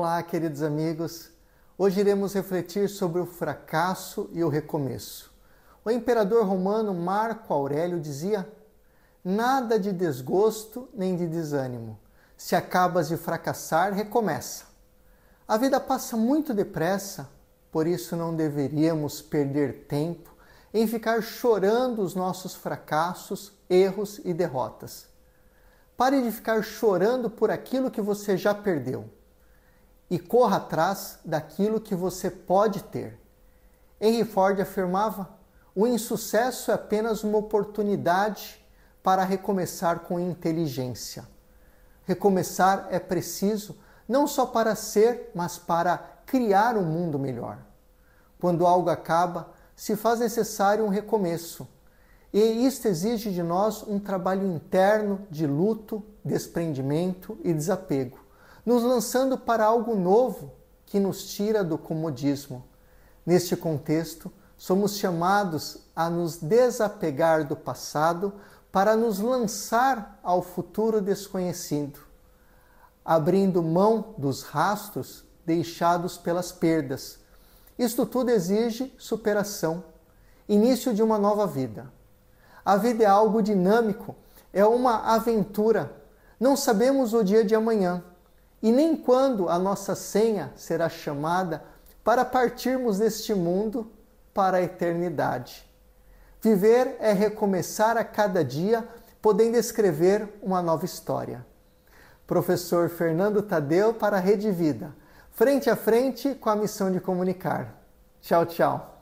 Olá, queridos amigos. Hoje iremos refletir sobre o fracasso e o recomeço. O imperador romano Marco Aurélio dizia: Nada de desgosto nem de desânimo. Se acabas de fracassar, recomeça. A vida passa muito depressa, por isso não deveríamos perder tempo em ficar chorando os nossos fracassos, erros e derrotas. Pare de ficar chorando por aquilo que você já perdeu e corra atrás daquilo que você pode ter. Henry Ford afirmava: o insucesso é apenas uma oportunidade para recomeçar com inteligência. Recomeçar é preciso não só para ser, mas para criar um mundo melhor. Quando algo acaba, se faz necessário um recomeço. E isto exige de nós um trabalho interno de luto, desprendimento e desapego nos lançando para algo novo que nos tira do comodismo. Neste contexto, somos chamados a nos desapegar do passado para nos lançar ao futuro desconhecido, abrindo mão dos rastros deixados pelas perdas. Isto tudo exige superação, início de uma nova vida. A vida é algo dinâmico, é uma aventura. Não sabemos o dia de amanhã e nem quando a nossa senha será chamada para partirmos deste mundo para a eternidade. Viver é recomeçar a cada dia, podendo escrever uma nova história. Professor Fernando Tadeu para a Rede Vida, frente a frente com a missão de comunicar. Tchau, tchau.